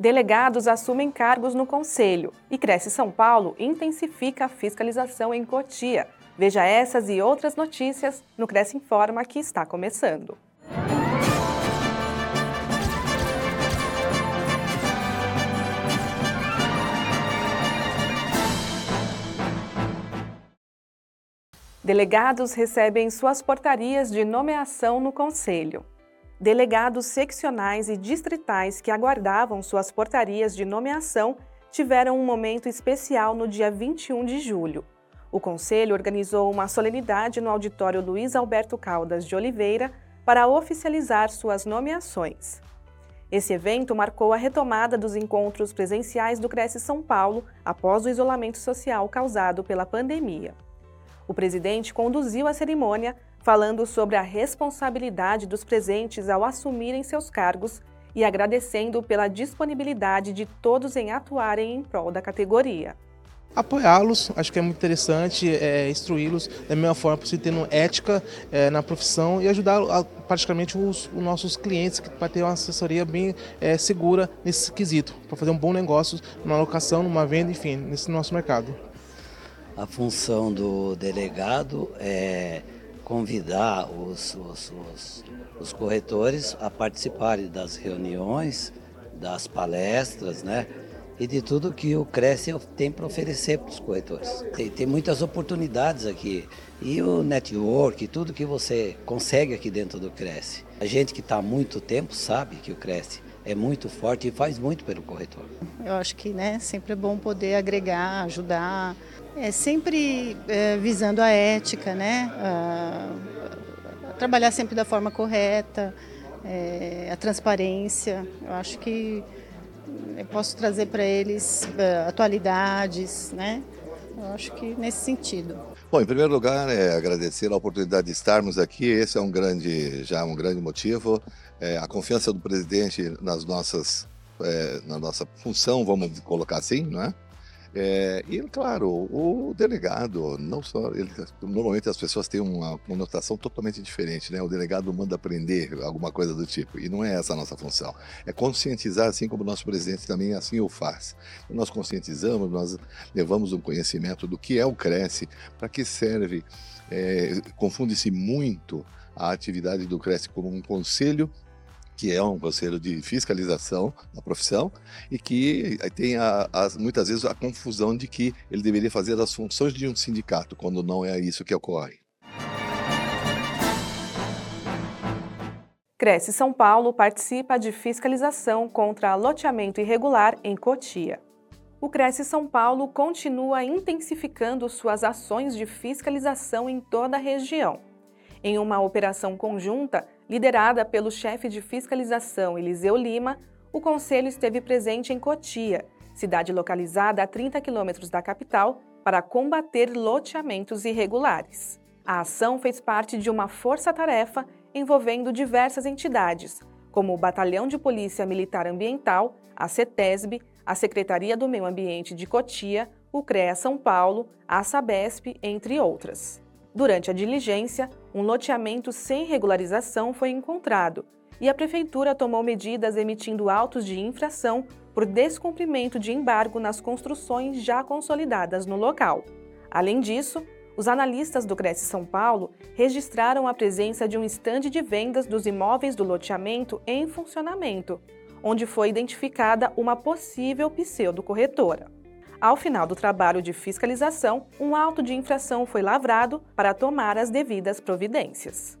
Delegados assumem cargos no Conselho e Cresce São Paulo intensifica a fiscalização em Cotia. Veja essas e outras notícias no Cresce Informa que está começando. Delegados recebem suas portarias de nomeação no Conselho. Delegados seccionais e distritais que aguardavam suas portarias de nomeação tiveram um momento especial no dia 21 de julho. O Conselho organizou uma solenidade no auditório Luiz Alberto Caldas de Oliveira para oficializar suas nomeações. Esse evento marcou a retomada dos encontros presenciais do Cresce São Paulo após o isolamento social causado pela pandemia. O presidente conduziu a cerimônia falando sobre a responsabilidade dos presentes ao assumirem seus cargos e agradecendo pela disponibilidade de todos em atuarem em prol da categoria. Apoiá-los, acho que é muito interessante, é, instruí-los da mesma forma possível, tendo ética é, na profissão e ajudar a, praticamente os, os, nossos clientes para ter uma assessoria bem é, segura nesse quesito, para fazer um bom negócio numa locação, numa venda, enfim, nesse nosso mercado. A função do delegado é convidar os, os, os, os corretores a participarem das reuniões, das palestras, né? E de tudo que o Cresce tem para oferecer para os corretores. Tem, tem muitas oportunidades aqui. E o network, tudo que você consegue aqui dentro do Cresce. A gente que está há muito tempo sabe que o Cresce é muito forte e faz muito pelo corretor. Eu acho que né, sempre é bom poder agregar, ajudar, é sempre é, visando a ética, né? A, a trabalhar sempre da forma correta, é, a transparência. Eu acho que eu posso trazer para eles uh, atualidades, né? Eu acho que nesse sentido. Bom, em primeiro lugar, é agradecer a oportunidade de estarmos aqui. Esse é um grande, já um grande motivo. É, a confiança do presidente nas nossas, é, na nossa função, vamos colocar assim, não é? É, e, claro, o delegado, não só. Ele, normalmente as pessoas têm uma conotação totalmente diferente, né? O delegado manda aprender alguma coisa do tipo, e não é essa a nossa função. É conscientizar, assim como o nosso presidente também assim o faz. Nós conscientizamos, nós levamos um conhecimento do que é o Cresce, para que serve. É, Confunde-se muito a atividade do Cresce como um conselho que é um conselho de fiscalização da profissão e que tem a, a, muitas vezes a confusão de que ele deveria fazer as funções de um sindicato, quando não é isso que ocorre. Cresce São Paulo participa de fiscalização contra loteamento irregular em Cotia. O Cresce São Paulo continua intensificando suas ações de fiscalização em toda a região. Em uma operação conjunta, Liderada pelo chefe de fiscalização Eliseu Lima, o conselho esteve presente em Cotia, cidade localizada a 30 quilômetros da capital, para combater loteamentos irregulares. A ação fez parte de uma força-tarefa envolvendo diversas entidades, como o Batalhão de Polícia Militar Ambiental, a CETESB, a Secretaria do Meio Ambiente de Cotia, o CREA São Paulo, a SABESP, entre outras. Durante a diligência, um loteamento sem regularização foi encontrado e a Prefeitura tomou medidas emitindo autos de infração por descumprimento de embargo nas construções já consolidadas no local. Além disso, os analistas do Cresce São Paulo registraram a presença de um estande de vendas dos imóveis do loteamento em funcionamento, onde foi identificada uma possível pseudo-corretora. Ao final do trabalho de fiscalização, um auto de infração foi lavrado para tomar as devidas providências.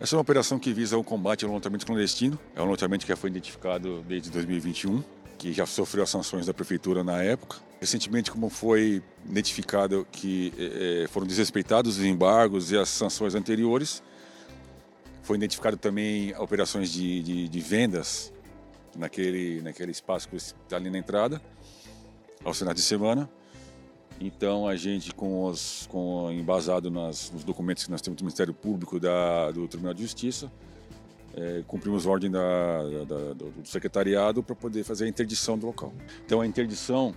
Essa é uma operação que visa o combate ao loteamento clandestino. É um loteamento que já foi identificado desde 2021, que já sofreu as sanções da prefeitura na época. Recentemente, como foi identificado que é, foram desrespeitados os embargos e as sanções anteriores, foi identificado também operações de, de, de vendas naquele, naquele espaço que está ali na entrada aos finais de semana. Então a gente, com os, com, embasado nas, nos documentos que nós temos do Ministério Público da, do Tribunal de Justiça, é, cumprimos ordem da, da, do secretariado para poder fazer a interdição do local. Então a interdição,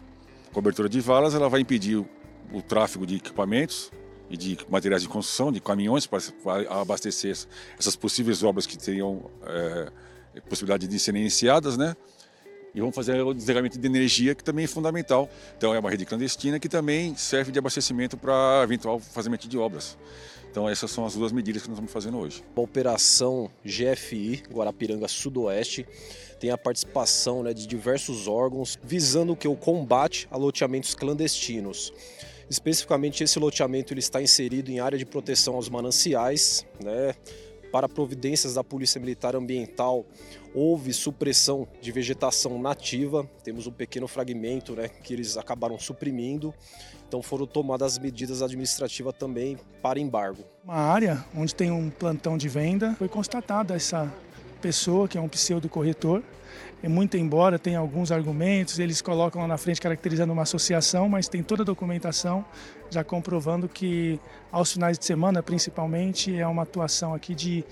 cobertura de valas, ela vai impedir o, o tráfego de equipamentos e de materiais de construção, de caminhões para, para abastecer essas possíveis obras que teriam é, possibilidade de serem iniciadas, né? E vamos fazer o desligamento de energia, que também é fundamental. Então é uma rede clandestina que também serve de abastecimento para eventual fazimento de obras. Então essas são as duas medidas que nós estamos fazendo hoje. A operação GFI Guarapiranga Sudoeste tem a participação né, de diversos órgãos visando que o combate a loteamentos clandestinos. Especificamente esse loteamento ele está inserido em área de proteção aos mananciais, né, para providências da Polícia Militar Ambiental, houve supressão de vegetação nativa, temos um pequeno fragmento né, que eles acabaram suprimindo, então foram tomadas medidas administrativas também para embargo. Uma área onde tem um plantão de venda, foi constatada essa pessoa que é um pseudo corretor, e muito embora tenha alguns argumentos, eles colocam lá na frente caracterizando uma associação, mas tem toda a documentação já comprovando que aos finais de semana, principalmente, é uma atuação aqui de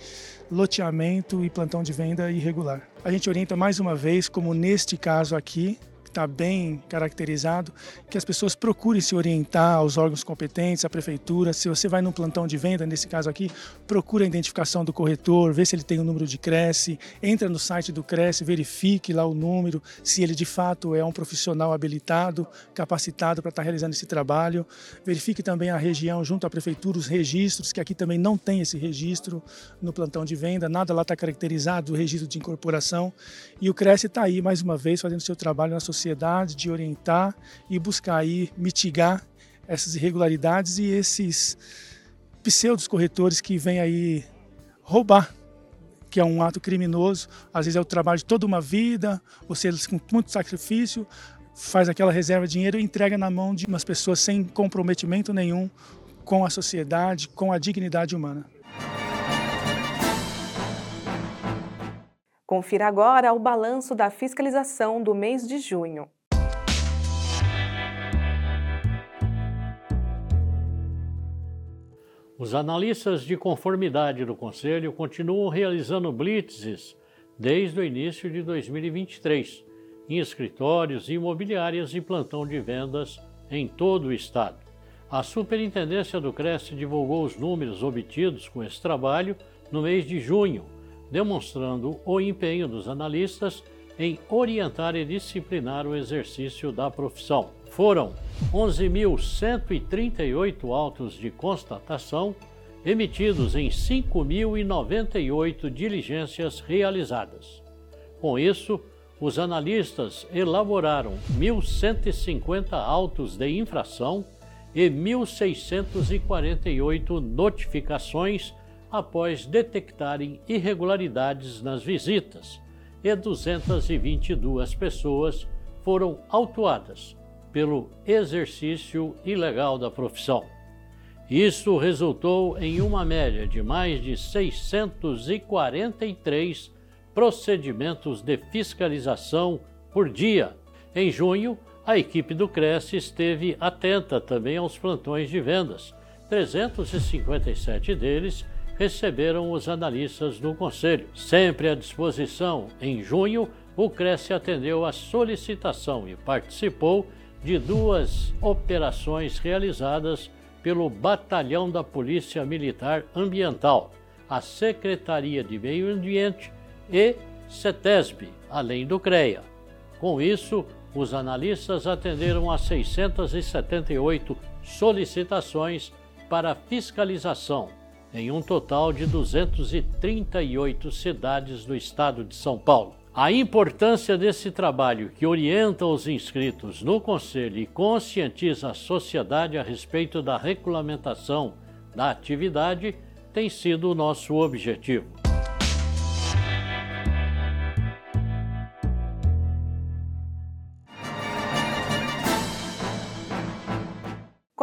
loteamento e plantão de venda irregular. A gente orienta mais uma vez, como neste caso aqui, está bem caracterizado, que as pessoas procurem se orientar aos órgãos competentes, à prefeitura. Se você vai num plantão de venda, nesse caso aqui, procure a identificação do corretor, vê se ele tem o número de Cresce, entra no site do Cresce, verifique lá o número, se ele de fato é um profissional habilitado, capacitado para estar realizando esse trabalho. Verifique também a região junto à prefeitura, os registros, que aqui também não tem esse registro no plantão de venda, nada lá está caracterizado, o registro de incorporação. E o Cresce está aí, mais uma vez, fazendo seu trabalho na sociedade sociedade, de orientar e buscar aí mitigar essas irregularidades e esses pseudos corretores que vêm aí roubar, que é um ato criminoso, às vezes é o trabalho de toda uma vida, ou seja, com muito sacrifício, faz aquela reserva de dinheiro e entrega na mão de umas pessoas sem comprometimento nenhum com a sociedade, com a dignidade humana. Confira agora o balanço da fiscalização do mês de junho. Os analistas de conformidade do Conselho continuam realizando blitzes desde o início de 2023, em escritórios, imobiliárias e plantão de vendas em todo o Estado. A Superintendência do Cresce divulgou os números obtidos com esse trabalho no mês de junho, demonstrando o empenho dos analistas em orientar e disciplinar o exercício da profissão. Foram 11.138 autos de constatação emitidos em 5.098 diligências realizadas. Com isso, os analistas elaboraram 1.150 autos de infração e 1.648 notificações após detectarem irregularidades nas visitas, e 222 pessoas foram autuadas pelo exercício ilegal da profissão. Isso resultou em uma média de mais de 643 procedimentos de fiscalização por dia. Em junho, a equipe do Cresce esteve atenta também aos plantões de vendas. 357 deles receberam os analistas do Conselho. Sempre à disposição, em junho, o Cresce atendeu a solicitação e participou de duas operações realizadas pelo Batalhão da Polícia Militar Ambiental, a Secretaria de Meio Ambiente e CETESB, além do CREA. Com isso, os analistas atenderam a 678 solicitações para fiscalização em um total de 238 cidades do estado de São Paulo. A importância desse trabalho que orienta os inscritos no Conselho e conscientiza a sociedade a respeito da regulamentação da atividade tem sido o nosso objetivo.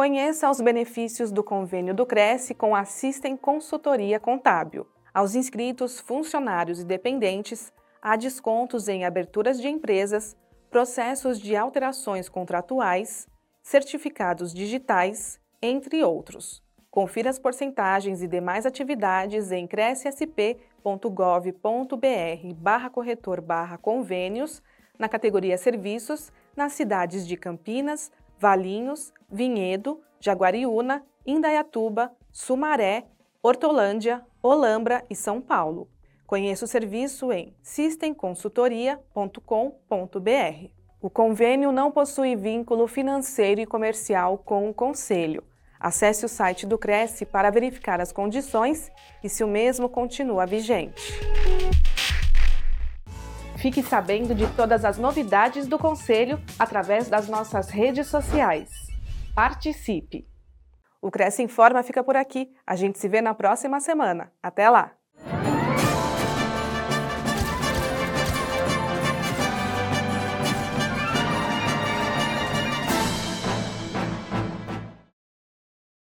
Conheça os benefícios do convênio do Cresce com a Consultoria Contábil. Aos inscritos, funcionários e dependentes, há descontos em aberturas de empresas, processos de alterações contratuais, certificados digitais, entre outros. Confira as porcentagens e demais atividades em crescsp.gov.br barra corretor barra convênios, na categoria Serviços, nas cidades de Campinas, Valinhos, Vinhedo, Jaguariúna, Indaiatuba, Sumaré, Hortolândia, Olambra e São Paulo. Conheça o serviço em systemconsultoria.com.br. O convênio não possui vínculo financeiro e comercial com o Conselho. Acesse o site do Cresce para verificar as condições e se o mesmo continua vigente. Fique sabendo de todas as novidades do Conselho através das nossas redes sociais. Participe! O Cresce Informa fica por aqui. A gente se vê na próxima semana. Até lá!